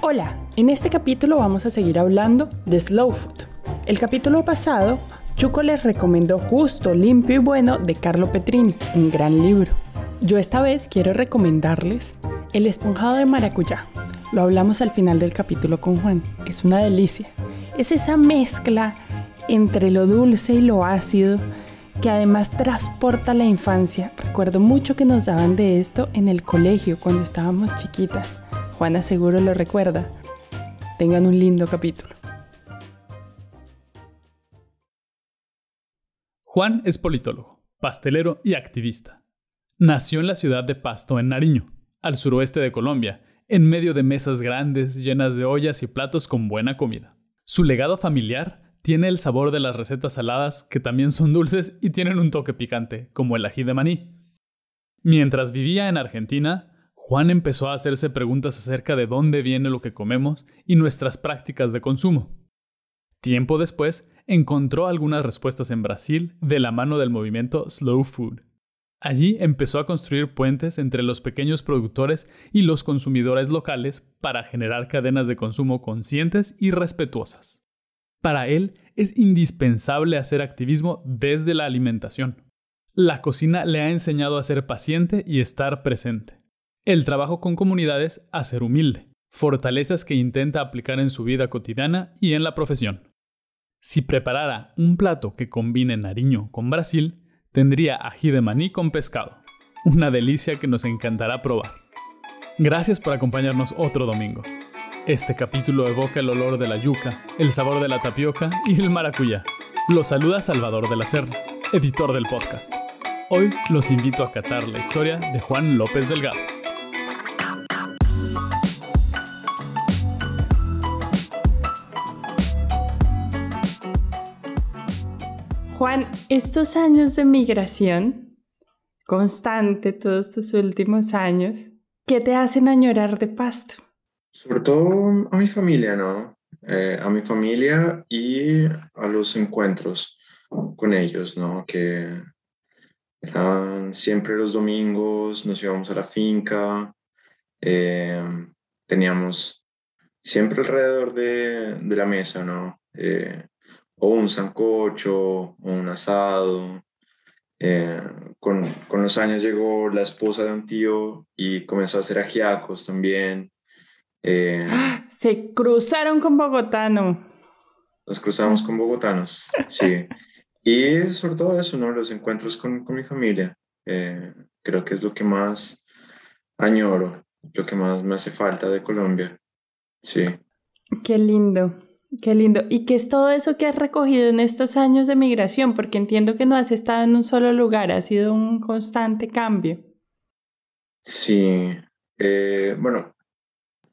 Hola, en este capítulo vamos a seguir hablando de Slow Food. El capítulo pasado, Chuco les recomendó Justo, Limpio y Bueno de Carlo Petrini, un gran libro. Yo esta vez quiero recomendarles El esponjado de maracuyá. Lo hablamos al final del capítulo con Juan. Es una delicia. Es esa mezcla entre lo dulce y lo ácido que además transporta la infancia. Recuerdo mucho que nos daban de esto en el colegio cuando estábamos chiquitas. Juana seguro lo recuerda. Tengan un lindo capítulo. Juan es politólogo, pastelero y activista. Nació en la ciudad de Pasto, en Nariño, al suroeste de Colombia, en medio de mesas grandes llenas de ollas y platos con buena comida. Su legado familiar tiene el sabor de las recetas saladas que también son dulces y tienen un toque picante, como el ají de maní. Mientras vivía en Argentina, Juan empezó a hacerse preguntas acerca de dónde viene lo que comemos y nuestras prácticas de consumo. Tiempo después, encontró algunas respuestas en Brasil de la mano del movimiento Slow Food. Allí empezó a construir puentes entre los pequeños productores y los consumidores locales para generar cadenas de consumo conscientes y respetuosas. Para él es indispensable hacer activismo desde la alimentación. La cocina le ha enseñado a ser paciente y estar presente el trabajo con comunidades a ser humilde, fortalezas que intenta aplicar en su vida cotidiana y en la profesión. Si preparara un plato que combine Nariño con Brasil, tendría ají de maní con pescado, una delicia que nos encantará probar. Gracias por acompañarnos otro domingo. Este capítulo evoca el olor de la yuca, el sabor de la tapioca y el maracuyá. Los saluda Salvador de la Serna, editor del podcast. Hoy los invito a catar la historia de Juan López Delgado. Juan, estos años de migración constante, todos tus últimos años, ¿qué te hacen añorar de Pasto? Sobre todo a mi familia, ¿no? Eh, a mi familia y a los encuentros con ellos, ¿no? Que eran siempre los domingos, nos íbamos a la finca, eh, teníamos siempre alrededor de, la mesa, ¿no? Eh, o un sancocho, o un asado. Eh, con, con, los años llegó la esposa de un tío y comenzó a hacer ajiacos también. Eh, Se cruzaron con bogotano. Nos cruzamos con bogotanos, sí. Y sobre todo eso, ¿no? Los encuentros con, con mi familia. Eh, creo que es lo que más añoro, lo que más me hace falta de Colombia. Sí. Qué lindo. Qué lindo. ¿Y qué es todo eso que has recogido en estos años de migración? Porque entiendo que no has estado en un solo lugar, ha sido un constante cambio. Sí, eh, bueno,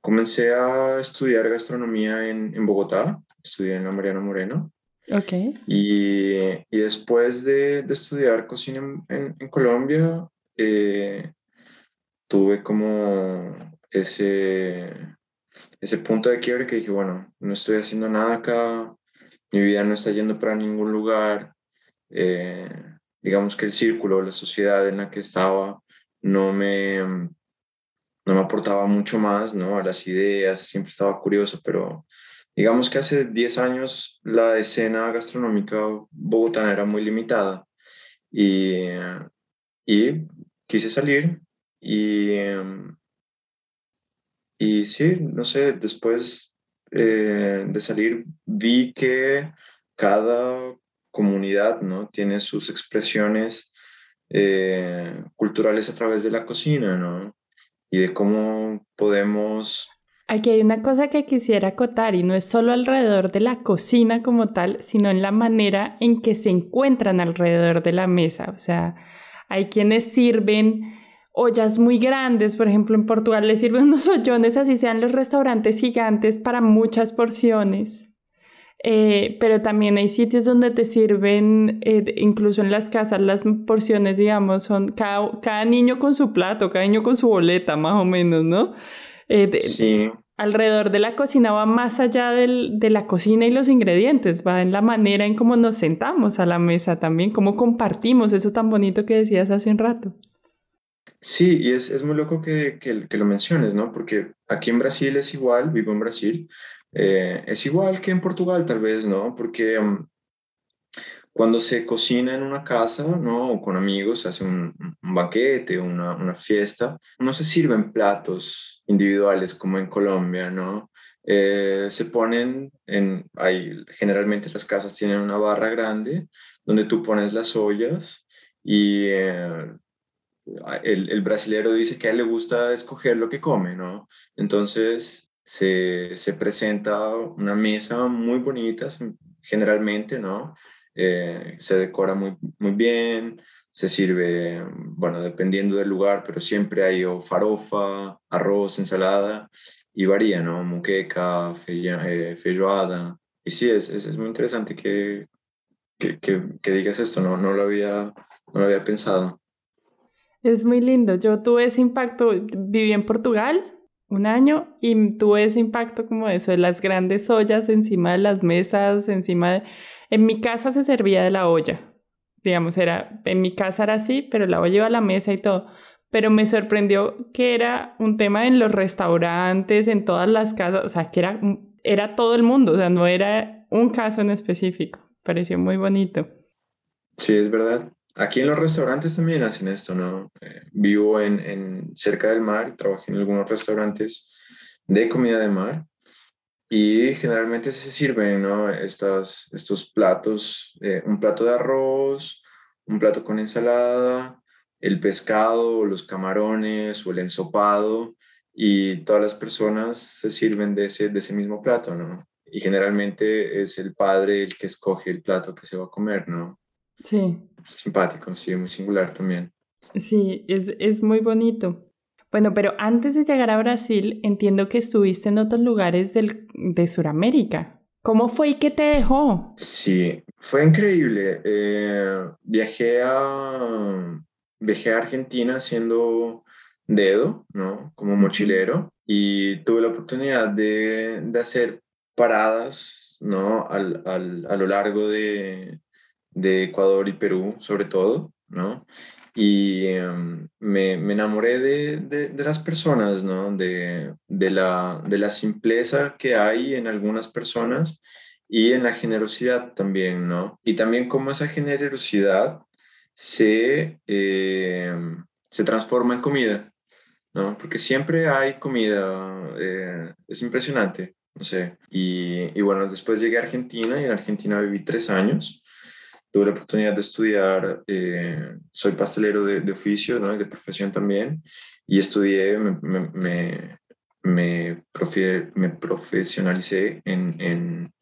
comencé a estudiar gastronomía en, Bogotá, estudié en la Mariano Moreno. Ok. Y, y después de, de, estudiar cocina en, en, Colombia, eh, tuve como ese ese punto de quiebre que dije, bueno, no estoy haciendo nada acá, mi vida no está yendo para ningún lugar, eh, digamos que el círculo, la sociedad en la que estaba no me, no me aportaba mucho más, ¿no? A las ideas, siempre estaba curioso, pero digamos que hace 10 años la escena gastronómica bogotana era muy limitada y, y quise salir y em, y sí, no sé, después eh, de salir vi que cada comunidad ¿no? tiene sus expresiones eh, culturales a través de la cocina, ¿no? Y de cómo podemos... Aquí hay una cosa que quisiera acotar y no es solo alrededor de la cocina como tal, sino en la manera en que se encuentran alrededor de la mesa. O sea, hay quienes sirven ollas muy grandes, por ejemplo en Portugal les sirven unos ollones así sean los restaurantes gigantes para muchas porciones. Eh, pero también hay sitios donde te sirven, eh, incluso en las casas, las porciones, digamos, son cada, cada, niño con su plato, cada niño con su boleta, más o menos, ¿no? Eh, sí. Alrededor de la cocina va más allá del, de la cocina y los ingredientes, va en la manera en cómo nos sentamos a la mesa también, cómo compartimos eso tan bonito que decías hace un rato. Sí, y es, es muy loco que, que, que, lo menciones, ¿no? Porque aquí en Brasil es igual, vivo en Brasil, eh, es igual que en Portugal tal vez, ¿no? Porque um, cuando se cocina en una casa, ¿no? O con amigos, se hace un, un banquete, una, una, fiesta, no se sirven platos individuales como en Colombia, ¿no? Eh, se ponen en, hay, generalmente las casas tienen una barra grande donde tú pones las ollas y eh, el, el brasilero dice que a él le gusta escoger lo que come, ¿no? Entonces se, se presenta una mesa muy bonita, generalmente, ¿no? Eh, se decora muy, muy bien, se sirve, bueno, dependiendo del lugar, pero siempre hay o farofa, arroz, ensalada, y varía, ¿no? Muqueca, fe, feijoada. Y sí, es, es, es muy interesante que, que, que, digas esto, no, no, lo había, no lo había pensado. Es muy lindo. Yo tuve ese impacto, viví en Portugal un año y tuve ese impacto como eso, de las grandes ollas encima de las mesas, encima de... En mi casa se servía de la olla, digamos, era, en mi casa era así, pero la olla iba a la mesa y todo. Pero me sorprendió que era un tema en los restaurantes, en todas las casas, o sea, que era, era todo el mundo, o sea, no era un caso en específico. Pareció muy bonito. Sí, es verdad. Aquí en los restaurantes también hacen esto, ¿no? Eh, vivo en, cerca del mar trabajé en algunos restaurantes de comida de mar y generalmente se sirven, ¿no? Estas, estos platos, eh, un plato de arroz, un plato con ensalada, el pescado, los camarones o el ensopado y todas las personas se sirven de ese, de ese mismo plato, ¿no? Y generalmente es el padre el que escoge el plato que se va a comer, ¿no? Sí. Simpático, sí, muy singular también. Sí, es, es muy bonito. Bueno, pero antes de llegar a Brasil, entiendo que estuviste en otros lugares del, de Sudamérica. ¿Cómo fue y qué te dejó? Sí, fue increíble. Eh, viajé, a, viajé a Argentina siendo dedo, ¿no? Como mochilero y tuve la oportunidad de, de hacer paradas, ¿no? Al, al, a lo largo de, de Ecuador y Perú, sobre todo, ¿no? Y em, me, me, enamoré de, de, las personas, ¿no? De, de, la, de la simpleza que hay en algunas personas y en la generosidad también, ¿no? Y también cómo esa generosidad se, em, se transforma en comida, ¿no? Porque siempre hay comida, eh, es impresionante, no sé. Y, y bueno, después llegué a Argentina y en Argentina viví tres años tuve la oportunidad de estudiar, eh, soy pastelero de, de oficio, ¿no? de profesión también, y estudié, me, me, me, me profesionalicé en, en,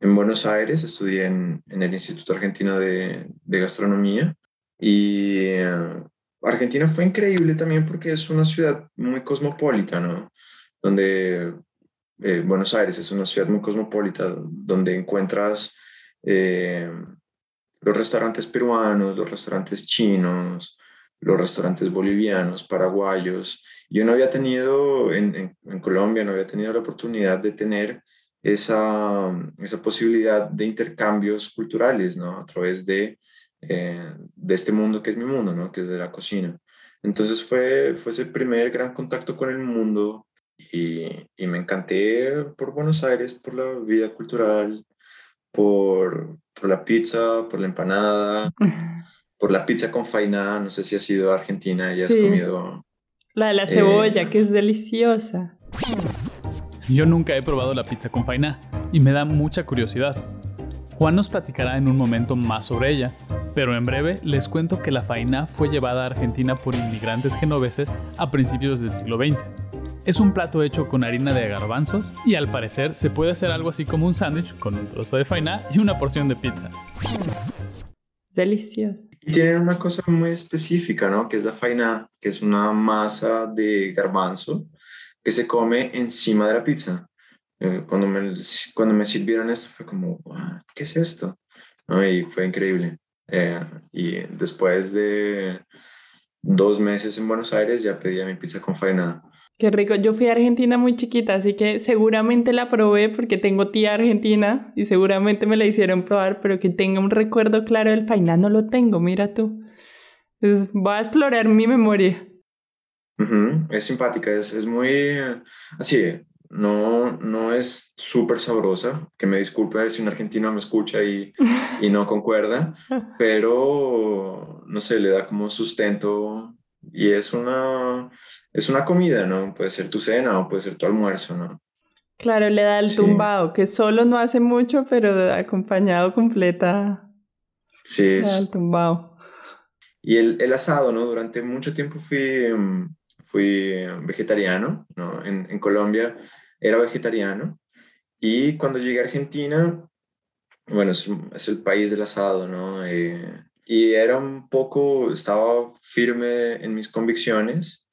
en, Buenos Aires, estudié en, en el Instituto Argentino de, de Gastronomía, y uh, Argentina fue increíble también porque es una ciudad muy cosmopolita, ¿no? Donde eh, Buenos Aires es una ciudad muy cosmopolita, donde encuentras... Eh, los restaurantes peruanos, los restaurantes chinos, los restaurantes bolivianos, paraguayos. Yo no había tenido, en, Colombia, no había tenido la oportunidad de tener esa, esa posibilidad de intercambios culturales, ¿no? A través de, eh, de este mundo que es mi mundo, ¿no? Que es de la cocina. Entonces fue, fue ese primer gran contacto con el mundo y, y me encanté por Buenos Aires, por la vida cultural, por, por la pizza, por la empanada, por la pizza con faina. No sé si has ido a Argentina y has comido. La de la cebolla, eh, que es deliciosa. Yo nunca he probado la pizza con faina y me da mucha curiosidad. Juan nos platicará en un momento más sobre ella, pero en breve les cuento que la faina fue llevada a Argentina por inmigrantes genoveses a principios del siglo XX es un plato hecho con harina de garbanzos y al parecer se puede hacer algo así como un sándwich con un trozo de faina y una porción de pizza. Delicioso. Y tienen una cosa muy específica, ¿no? Que es la faina, que es una masa de garbanzo que se come encima de la pizza. Eh, cuando, me, cuando me sirvieron esto fue como, ¿qué es esto? Y fue increíble. Eh, y después de dos meses en Buenos Aires ya pedía mi pizza con faina Qué rico. Yo fui a Argentina muy chiquita, así que seguramente la probé porque tengo tía argentina y seguramente me la hicieron probar, pero que tenga un recuerdo claro del paina no lo tengo, mira tú. Entonces voy a explorar mi memoria. Es simpática, es, es muy así, no, no es súper sabrosa, que me disculpe si un argentino me escucha y, y, no concuerda, pero no sé, le da como sustento y es una, es una comida, ¿no? Puede ser tu cena o puede ser tu almuerzo, ¿no? Claro, le da el tumbado, que solo no hace mucho, pero acompañado completa. Sí. Le da el tumbado. Y el, el, asado, ¿no? Durante mucho tiempo fui, mm, fui vegetariano, ¿no? En, en Colombia era vegetariano. Y cuando llegué a Argentina, bueno, es, es el país del asado, ¿no? Eh, y era un poco, estaba firme en mis convicciones,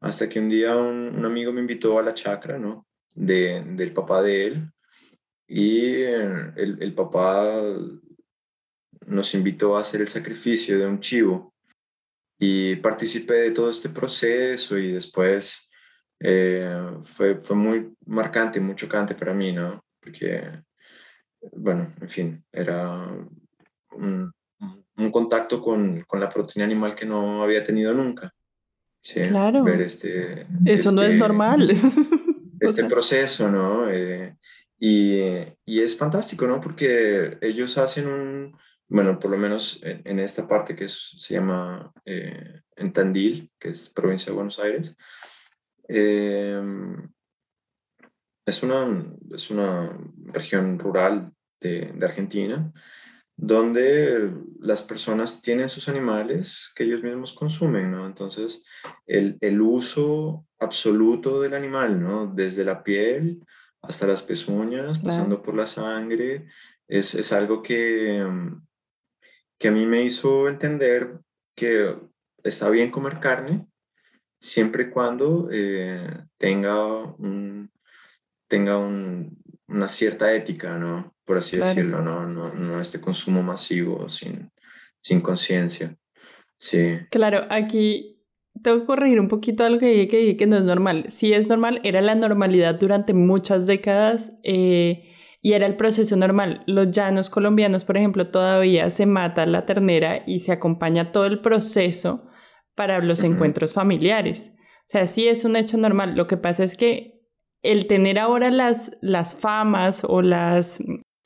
hasta que un día un, amigo me invitó a la chacra, ¿no? de, del papá de él. Y el, el, papá nos invitó a hacer el sacrificio de un chivo y participé de todo este proceso y después eh, fue, fue muy marcante, muy chocante para mí, ¿no? Porque, bueno, en fin, era un, un contacto con, con, la proteína animal que no había tenido nunca. Sí, claro. Ver este, Eso no es este normal. este proceso, ¿no? Eh, y, y, es fantástico, ¿no? Porque ellos hacen un, bueno, por lo menos en, esta parte que se llama eh, en Tandil, que es provincia de Buenos Aires, eh, es, una, es una región rural de, de Argentina donde las personas tienen sus animales que ellos mismos consumen, ¿no? Entonces, el, el, uso absoluto del animal, ¿no? Desde la piel hasta las pezuñas, pasando por la sangre, es, es algo que, que a mí me hizo entender que está bien comer carne siempre y cuando eh, tenga, un, tenga un, una cierta ética, ¿no? Por así decirlo, ¿no? No, no este consumo masivo sin, sin conciencia. Sí. Claro, aquí tengo que corregir un poquito algo que dije que, dije que no es normal. Sí es normal, era la normalidad durante muchas décadas eh, y era el proceso normal. Los llanos colombianos, por ejemplo, todavía se mata la ternera y se acompaña todo el proceso para los encuentros familiares. O sea, sí es un hecho normal. Lo que pasa es que el tener ahora las, las famas o las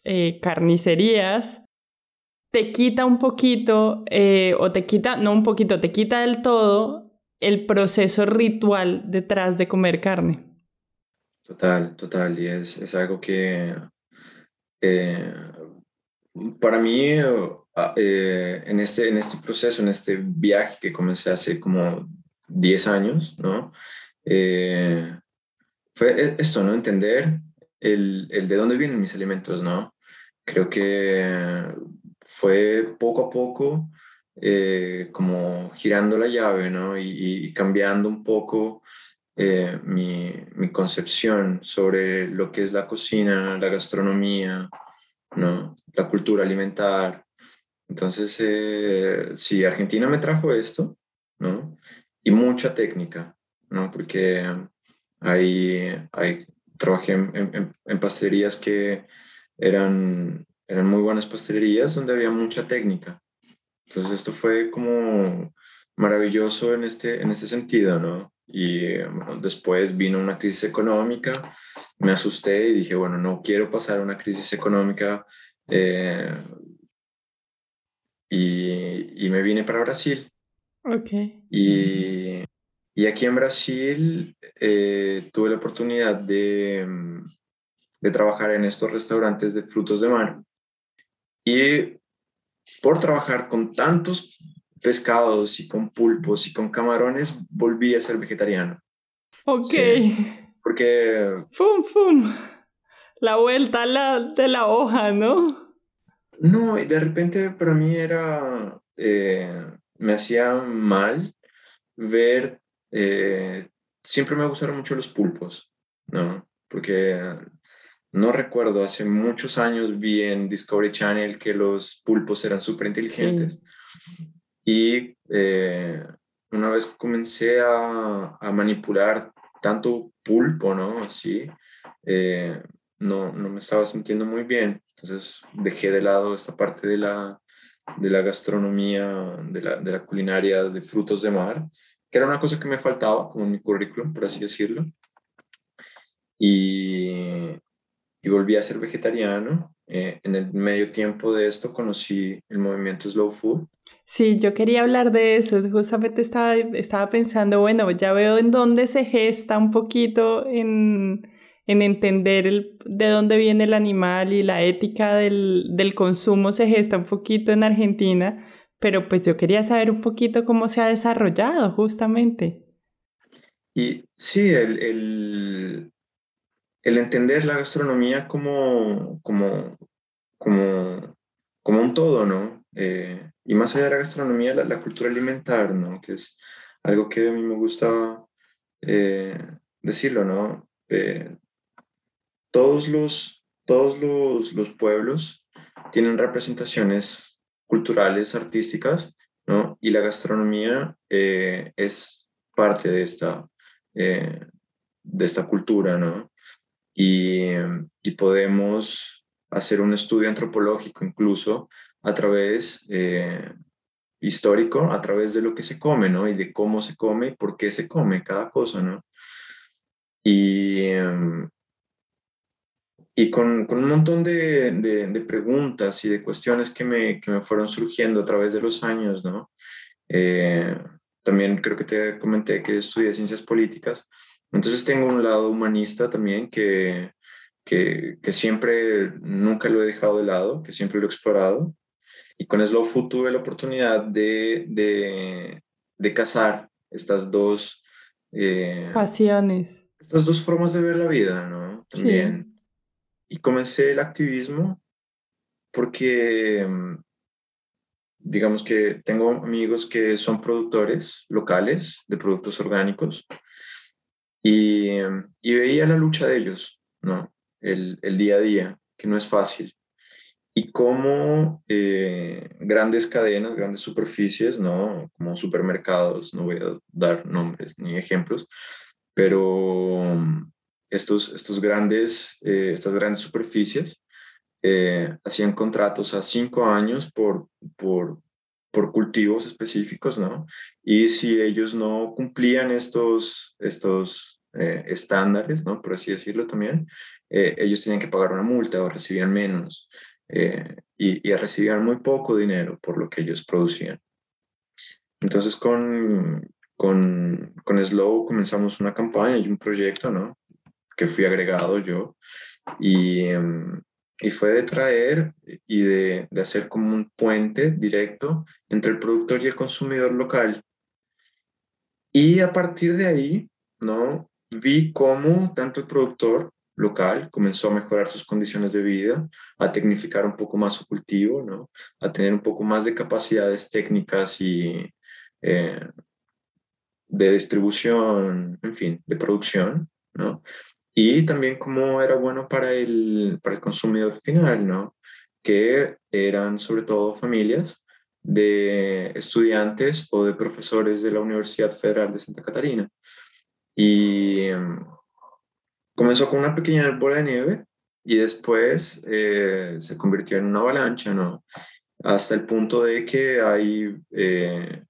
eh, carnicerías te quita un poquito, eh, o te quita, no un poquito, te quita del todo el proceso ritual detrás de comer carne. Total, total, y es, es algo que eh, para mí ah, en, este, en este proceso, en este viaje que comencé hace como 10 años, ¿no? fue e, esto, ¿no? Entender el, el, de dónde vienen mis alimentos, ¿no? Creo que fue poco a poco eh, como girando la llave, ¿no? Y, cambiando un poco eh, mi, mi, concepción sobre lo que es la cocina, la gastronomía, ¿no? La cultura alimentar. Entonces, eh, sí, Argentina me trajo esto, ¿no? Y mucha técnica, ¿no? Porque Ahí, ahí trabajé en, en, pastelerías que eran, eran muy buenas pastelerías donde había mucha técnica. Entonces esto fue como maravilloso en este, en este sentido, ¿no? Y después vino una crisis económica, me asusté y dije, bueno, no quiero pasar una crisis económica eh, y, y, me vine para Brasil. Ok. Y, y aquí en Brasil eh, tuve la oportunidad de, mm, de, trabajar en estos restaurantes de frutos de mar. Y por trabajar con tantos pescados y con pulpos y con camarones, volví a ser vegetariano. Ok. porque... ¡Fum, fum! La vuelta la, de la hoja, ¿no? No, y de repente para mí era... Eh, me hacía mal ver eh, siempre me gustaron mucho los pulpos, ¿no? Porque no recuerdo, hace muchos años vi en Discovery Channel que los pulpos eran súper inteligentes. Y eh, una vez comencé a, a, manipular tanto pulpo, ¿no? Así, eh, no, no me estaba sintiendo muy bien. Entonces dejé de lado esta parte de la, de la gastronomía, de la, de la culinaria de frutos de mar que era una cosa que me faltaba como en mi currículum, por así decirlo. Y, y volví a ser vegetariano. Eh, en el medio tiempo de esto conocí el movimiento Slow Food. Sí, yo quería hablar de eso. Justamente estaba, estaba pensando, bueno, ya veo en dónde se gesta un poquito en, en entender el, de dónde viene el animal y la ética del, del consumo se gesta un poquito en Argentina, pero pues yo quería saber un poquito cómo se ha desarrollado justamente. Y sí, el, el, el entender la gastronomía como, como, como, como un todo, ¿no? Eh, y más allá de la gastronomía, la, cultura alimentar, ¿no? Que es algo que a mí me gusta eh, decirlo, ¿no? Eh, todos los, todos los, los, pueblos tienen representaciones culturales, artísticas, ¿no? Y la gastronomía es parte de esta, de esta cultura, ¿no? y, podemos hacer un estudio antropológico incluso a través eh, histórico, a través de lo que se come, ¿no? Y de cómo se come, por qué se come cada cosa, ¿no? Y, em, y con, con, un montón de, de, preguntas y de cuestiones que me, que me, fueron surgiendo a través de los años, ¿no? Eh, también creo que te comenté que estudié ciencias políticas entonces tengo un lado humanista también que, que, que, siempre, nunca lo he dejado de lado, que siempre lo he explorado. Y con Slow Food tuve la oportunidad de, de, de casar estas dos... Eh, Pasiones. Estas dos formas de ver la vida, ¿no? También. Y comencé el activismo porque, digamos que tengo amigos que son productores locales de productos orgánicos y, y veía la lucha de ellos, ¿no? El, día a día, que no es fácil. Y cómo eh, grandes cadenas, grandes superficies, ¿no? Como supermercados, no voy a dar nombres ni ejemplos, pero estos, estos grandes, eh, estas grandes superficies eh, hacían contratos a cinco años por, por, por cultivos específicos, ¿no? Y si ellos no cumplían estos, estos eh, estándares, ¿no? Por así decirlo también, eh, ellos tenían que pagar una multa o recibían menos eh, y, y, recibían muy poco dinero por lo que ellos producían. Entonces con, con, con Slow comenzamos una campaña y un proyecto, ¿no? Que fui agregado yo y, em, y fue de traer y de, de, hacer como un puente directo entre el productor y el consumidor local. Y a partir de ahí, ¿no? Vi cómo tanto el productor local comenzó a mejorar sus condiciones de vida, a tecnificar un poco más su cultivo, ¿no? A tener un poco más de capacidades técnicas y eh, de distribución, en fin, de producción, ¿no? Y también cómo era bueno para el, para el consumidor final, ¿no? Que eran sobre todo familias de estudiantes o de profesores de la Universidad Federal de Santa Catarina. Y em, comenzó con una pequeña bola de nieve y después eh, se convirtió en una avalancha, ¿no? Hasta el punto de que hay eh,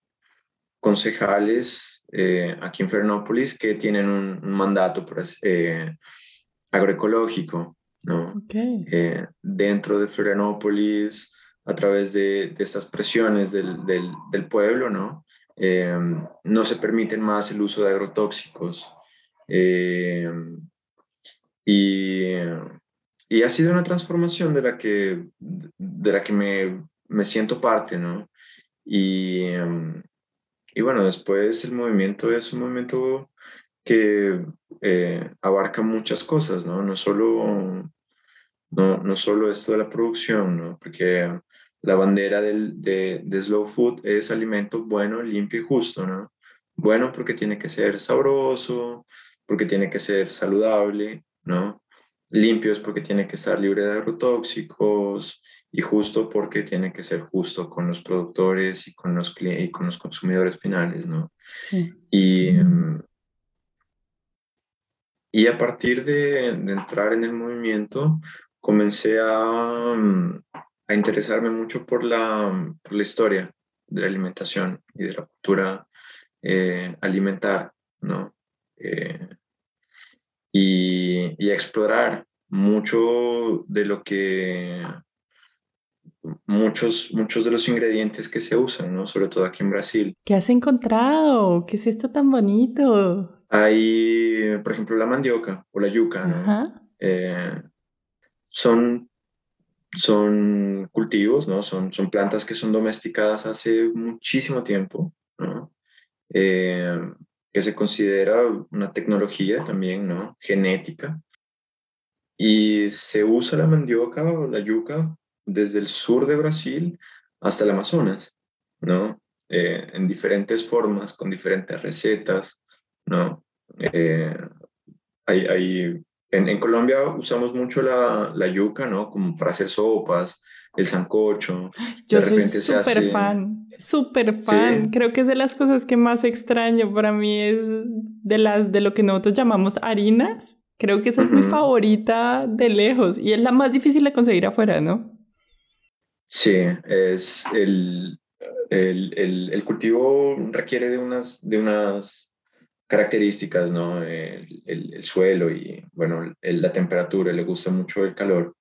concejales eh, aquí en Florianópolis que tienen un, mandato eh, agroecológico, ¿no? Eh, dentro de Florianópolis, a través de, estas presiones del, del, pueblo, ¿no? no se permiten más el uso de agrotóxicos. y, y ha sido una transformación de la que, de la que me, me siento parte, ¿no? Y, y bueno, después el movimiento es un movimiento que eh, abarca muchas cosas, ¿no? No solo, no, no solo esto de la producción, ¿no? Porque la bandera del, de, de Slow Food es alimento bueno, limpio y justo, ¿no? Bueno porque tiene que ser sabroso, porque tiene que ser saludable, ¿no? Limpio es porque tiene que estar libre de agrotóxicos, y justo porque tiene que ser justo con los productores y con los, y con los consumidores finales, ¿no? Sí. Y, y a partir de, entrar en el movimiento, comencé a, a interesarme mucho por la, por la historia de la alimentación y de la cultura alimentar, ¿no? y, y explorar mucho de lo que muchos, muchos de los ingredientes que se usan, ¿no? Sobre todo aquí en Brasil. ¿Qué has encontrado? ¿Qué es esto tan bonito? Hay, por ejemplo, la mandioca o la yuca, ¿no? Eh, son, son cultivos, ¿no? Son, son plantas que son domesticadas hace muchísimo tiempo, ¿no? Eh, que se considera una tecnología también, ¿no? Genética. Y se usa la mandioca o la yuca desde el sur de Brasil hasta el Amazonas, ¿no? Eh, en diferentes formas, con diferentes recetas, ¿no? Eh, hay, hay, en, Colombia usamos mucho la, la, yuca, ¿no? Como para hacer sopas, el sancocho. Yo soy súper fan, súper fan. Creo que es de las cosas que más extraño para mí es de, las, de lo que nosotros llamamos harinas. Creo que esa es mi favorita de lejos y es la más difícil de conseguir afuera, ¿no? Sí, es el, el, el, cultivo requiere de unas, de unas características, ¿no? El, el suelo y, bueno, la temperatura, le gusta mucho el calor.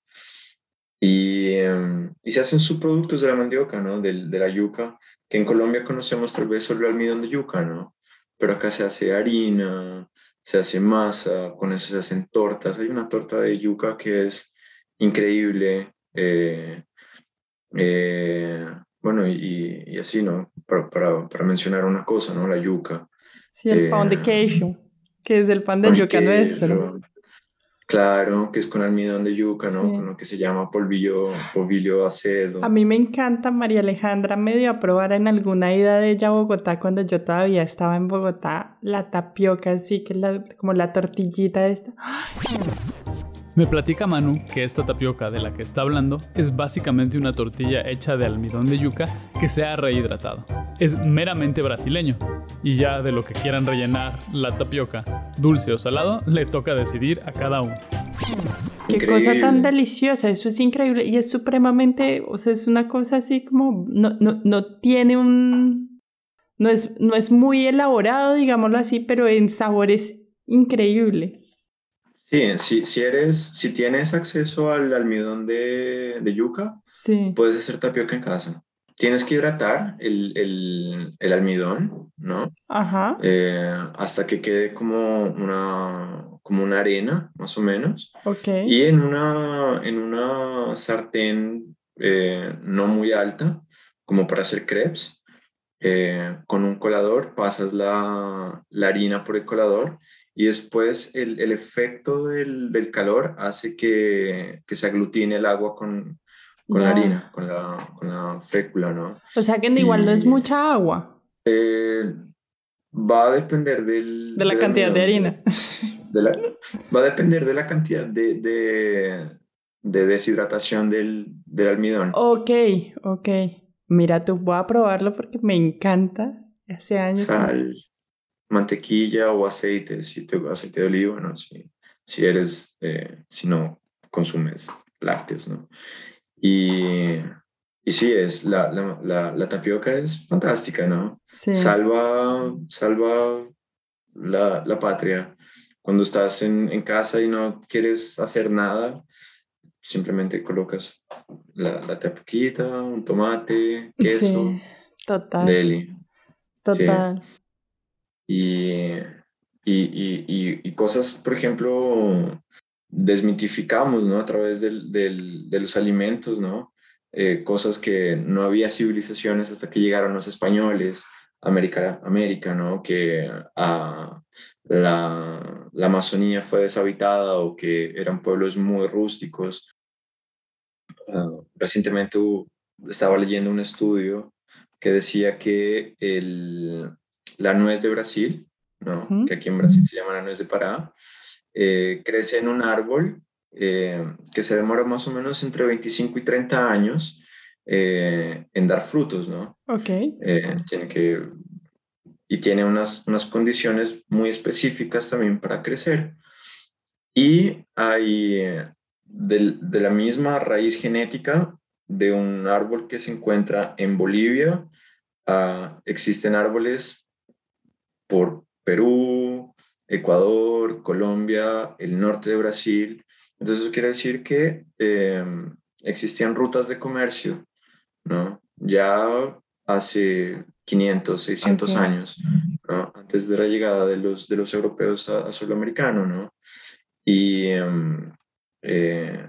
Y, em, y, se hacen subproductos de la mandioca, ¿no? De, de, la yuca, que en Colombia conocemos tal vez solo el almidón de yuca, ¿no? Pero acá se hace harina, se hace masa, con eso se hacen tortas. Hay una torta de yuca que es increíble. Eh, eh, bueno, y, y, así, ¿no? Para, para, para, mencionar una cosa, ¿no? La yuca. Sí, el pan de eh, queijo, que es el pan de yuca nuestro. Claro, que es con almidón de yuca, ¿no? Con lo que se llama polvillo, polvillo acedo. A mí me encanta, María Alejandra, medio a probar en alguna ida de ella a Bogotá, cuando yo todavía estaba en Bogotá, la tapioca, así que la, como la tortillita esta. Me platica Manu que esta tapioca de la que está hablando es básicamente una tortilla hecha de almidón de yuca que se ha rehidratado. Es meramente brasileño y ya de lo que quieran rellenar la tapioca, dulce o salado, le toca decidir a cada uno. Qué cosa tan deliciosa, eso es increíble y es supremamente, o sea, es una cosa así como, no, no, no tiene un, no es, no es muy elaborado, digámoslo así, pero en sabor es increíble. Sí, si, eres, si tienes acceso al almidón de, yuca, puedes hacer tapioca en casa. Tienes que hidratar el, almidón, ¿no? Ajá. Eh, hasta que quede como una, como una arena, más o menos. Ok. Y en una, en una sartén eh, no muy alta, como para hacer crepes, eh, con un colador pasas la, la harina por el colador y después el, el efecto del, del, calor hace que, que, se aglutine el agua con, con la harina, con la, con la, fécula, ¿no? O sea que igual no es mucha agua. Eh, va a depender del... De la cantidad de harina. De la, va a depender de la cantidad de, de, de deshidratación del, del, almidón. Ok, ok. Mira, tú voy a probarlo porque me encanta. Hace años. Sal mantequilla o aceite, si te, aceite de oliva, ¿no? Si, si eres, eh, si no consumes lácteos, ¿no? Y, y sí, es, la, la, la, tapioca es fantástica, ¿no? Salva, salva la, la patria. Cuando estás en, en, casa y no quieres hacer nada, simplemente colocas la, la un tomate, queso. Sí, total. Deli. Total y, y, y, cosas, por ejemplo, desmitificamos, ¿no? A través del, del, de los alimentos, ¿no? Eh, cosas que no había civilizaciones hasta que llegaron los españoles, América, América ¿no? Que a la, la, Amazonía fue deshabitada o que eran pueblos muy rústicos. Ah, recientemente estaba leyendo un estudio que decía que el, la nuez de Brasil, ¿no? que aquí en Brasil se llama la nuez de Pará, eh, crece en un árbol eh, que se demora más o menos entre 25 y 30 años eh, en dar frutos, ¿no? Ok. tiene que, y tiene unas, unas condiciones muy específicas también para crecer. Y hay de, de la misma raíz genética de un árbol que se encuentra en Bolivia, ah, existen árboles por Perú, Ecuador, Colombia, el norte de Brasil. Entonces eso quiere decir que em, existían rutas de comercio, ¿no? Ya hace 500, 600 años, antes de la llegada de los, de los europeos a, a suelo americano, ¿no? Y em, eh,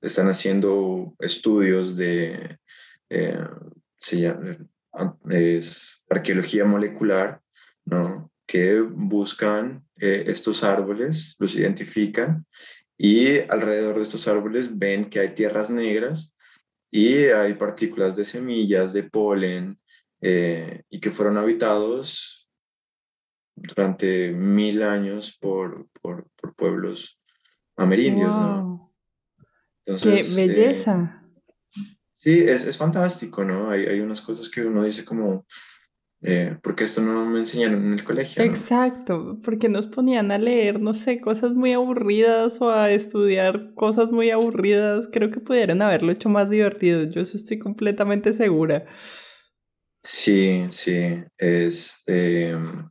están haciendo estudios de, eh, se llama, es arqueología molecular, ¿no? que buscan eh, estos árboles, los identifican y alrededor de estos árboles ven que hay tierras negras y hay partículas de semillas, de polen, eh, y que fueron habitados durante mil años por, por, pueblos amerindios. ¿no? ¡Qué eh, belleza! sí, es, es, fantástico, ¿no? Hay, hay unas cosas que uno dice como, eh, porque esto no me enseñaron en el colegio. Exacto, porque nos ponían a leer, no sé, cosas muy aburridas o a estudiar cosas muy aburridas. Creo que pudieran haberlo hecho más divertido, yo eso estoy completamente segura. Sí, sí, es... Em,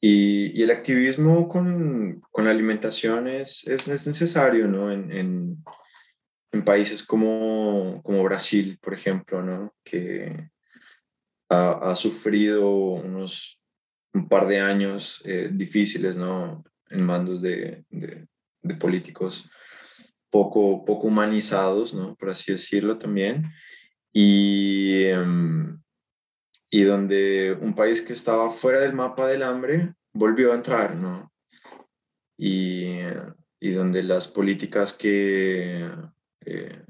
y, y, el activismo con, con la alimentación es, es, necesario, ¿no? En, en, en, países como, como Brasil, por ejemplo, ¿no? Que, ha, sufrido unos un par de años eh, difíciles, ¿no? En mandos de, de, políticos poco, poco humanizados, ¿no? Por así decirlo también. Y, em, y donde un país que estaba fuera del mapa del hambre volvió a entrar, ¿no? Y, y donde las políticas que eh,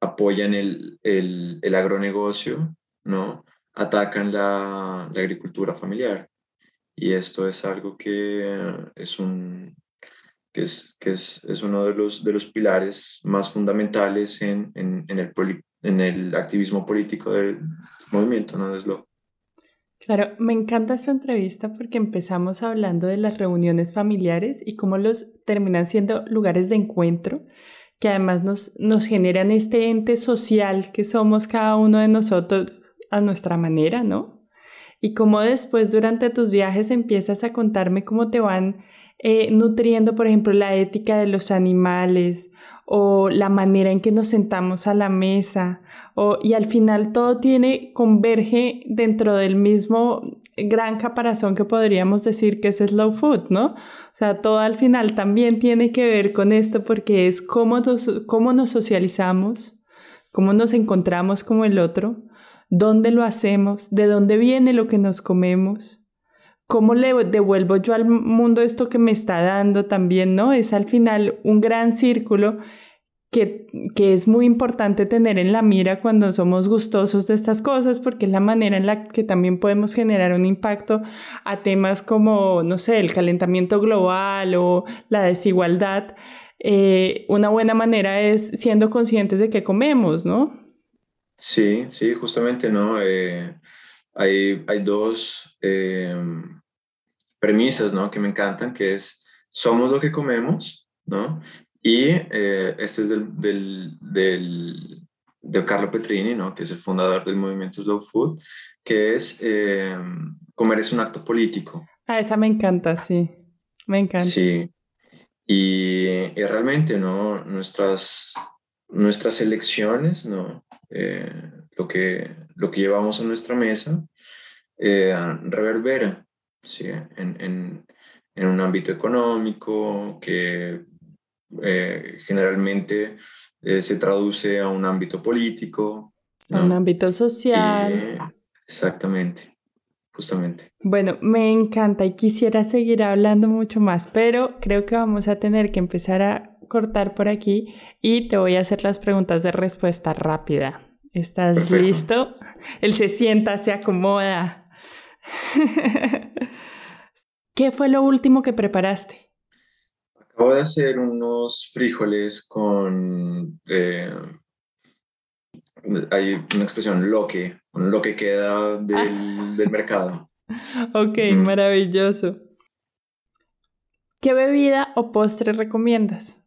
apoyan el, el, el agronegocio ¿no? Atacan la, agricultura familiar. Y esto es algo que es un, que es, que es, es, uno de los, de los pilares más fundamentales en, en, el, en el activismo político del movimiento, ¿no? Claro, me encanta esta entrevista porque empezamos hablando de las reuniones familiares y cómo los terminan siendo lugares de encuentro que además nos, nos generan este ente social que somos cada uno de nosotros a nuestra manera, ¿no? Y cómo después durante tus viajes empiezas a contarme cómo te van eh, nutriendo, por ejemplo, la ética de los animales o la manera en que nos sentamos a la mesa o, y al final todo tiene, converge dentro del mismo gran caparazón que podríamos decir que es slow food, ¿no? O sea, todo al final también tiene que ver con esto porque es cómo nos, cómo nos socializamos, cómo nos encontramos como el otro dónde lo hacemos, de dónde viene lo que nos comemos, cómo le devuelvo yo al mundo esto que me está dando también, ¿no? Es al final un gran círculo que, que, es muy importante tener en la mira cuando somos gustosos de estas cosas, porque es la manera en la que también podemos generar un impacto a temas como, no sé, el calentamiento global o la desigualdad. Eh, una buena manera es siendo conscientes de qué comemos, ¿no? Sí, sí, justamente, ¿no? Eh, hay, hay dos eh, premisas, ¿no? Que me encantan, que es, somos lo que comemos, ¿no? Y eh, este es del, del, del, de Carlo Petrini, ¿no? Que es el fundador del movimiento Slow Food, que es, comer es un acto político. Ah, esa me encanta, sí, me encanta. Sí, y, y realmente, ¿no? Nuestras, nuestras elecciones, ¿no? Eh, lo, que, lo que llevamos a nuestra mesa eh, reverbera ¿sí? en, en, en, un ámbito económico que eh, generalmente se traduce a un ámbito político. A un ámbito social. exactamente, justamente. Bueno, me encanta y quisiera seguir hablando mucho más, pero creo que vamos a tener que empezar a cortar por aquí y te voy a hacer las preguntas de respuesta rápida. ¿Estás listo? Él se sienta, se acomoda. ¿Qué fue lo último que preparaste? Acabo de hacer unos frijoles con... Eh, hay una expresión, lo que, lo que queda del, del mercado. Ok, maravilloso. ¿Qué bebida o postre recomiendas?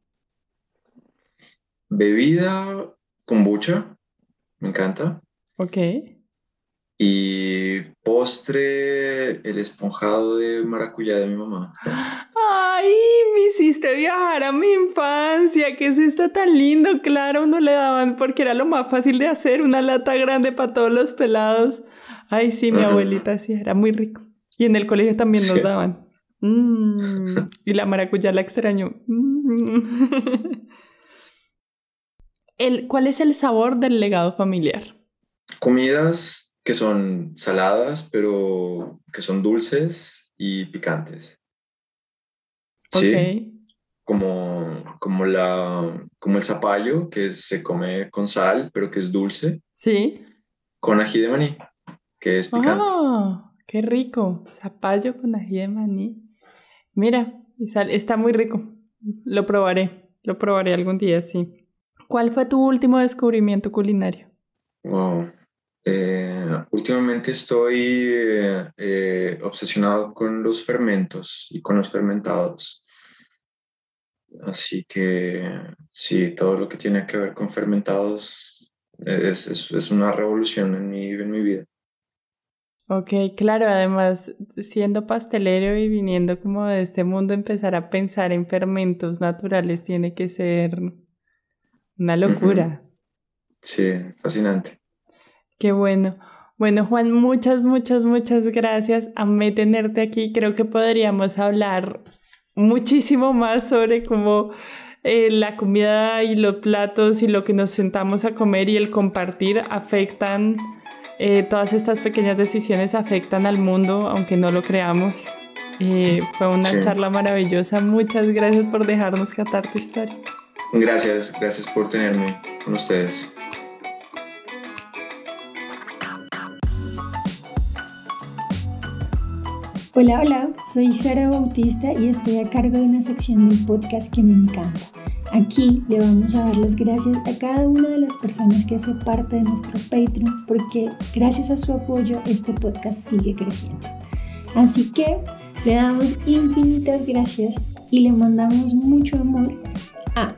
Bebida kombucha, me encanta. Ok. Y postre, el esponjado de maracuyá de mi mamá. ¡Ay! Me hiciste viajar a mi infancia. ¿Qué es esto tan lindo? Claro, uno le daban porque era lo más fácil de hacer, una lata grande para todos los pelados. Ay, sí, mi abuelita sí, era muy rico. Y en el colegio también nos daban. Mm, y la maracuyá la extraño. Mm. el, ¿Cuál es el sabor del legado familiar? Comidas que son saladas, pero que son dulces y picantes. Sí. Como, como, la, como el zapallo, que se come con sal, pero que es dulce. Sí. Con ají de maní, que es picante. ¡Oh! ¡Qué rico! Zapallo con ají de maní. Mira, está muy rico. Lo probaré. Lo probaré algún día, sí. ¿Cuál fue tu último descubrimiento culinario? Wow. Eh, últimamente estoy eh, eh, obsesionado con los fermentos y con los fermentados. Así que sí, todo lo que tiene que ver con fermentados es, es, una revolución en mi, en mi vida. Ok, claro, además siendo pastelero y viniendo como de este mundo, empezar a pensar en fermentos naturales tiene que ser una locura. Sí, fascinante. Qué bueno. Bueno, Juan, muchas, muchas, muchas gracias. Amé tenerte aquí. Creo que podríamos hablar muchísimo más sobre cómo eh, la comida y los platos y lo que nos sentamos a comer y el compartir afectan eh, todas estas pequeñas decisiones afectan al mundo, aunque no lo creamos. Eh, fue una charla maravillosa. Muchas gracias por dejarnos catar tu historia. Gracias, gracias por tenerme con ustedes. Hola, hola, soy Sara Bautista y estoy a cargo de una sección del podcast que me encanta Aquí le vamos a dar las gracias a cada una de las personas que hace parte de nuestro Patreon porque gracias a su apoyo este podcast sigue creciendo. Así que le damos infinitas gracias y le mandamos mucho amor a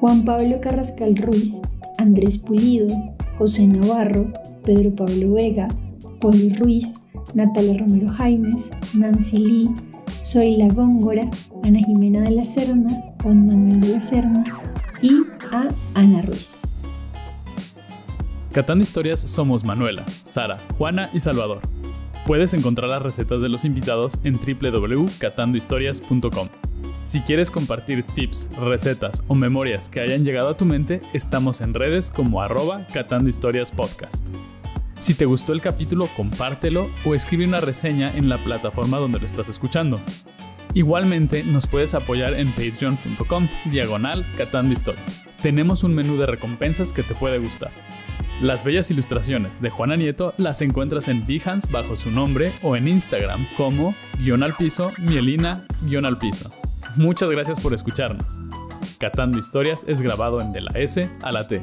Juan Pablo Carrascal Ruiz, Andrés Pulido, José Navarro, Pedro Pablo Vega, Poli Ruiz, Natalia Romero Jaimes, Nancy Lee, Soy La Góngora, Ana Jimena de la Serna, Juan Manuel de la Serna y a Ana Ruiz. Catando Historias somos Manuela, Sara, Juana y Salvador. Puedes encontrar las recetas de los invitados en www.catandohistorias.com. Si quieres compartir tips, recetas o memorias que hayan llegado a tu mente, estamos en redes como arroba Catando Historias Podcast. Si te gustó el capítulo, compártelo o escribe una reseña en la plataforma donde lo estás escuchando. Igualmente nos puedes apoyar en patreon.com diagonal catando historias. Tenemos un menú de recompensas que te puede gustar. Las bellas ilustraciones de Juana Nieto las encuentras en Behance bajo su nombre o en Instagram como guion al piso, mielina guion al piso. Muchas gracias por escucharnos. Catando Historias es grabado en De la S a la T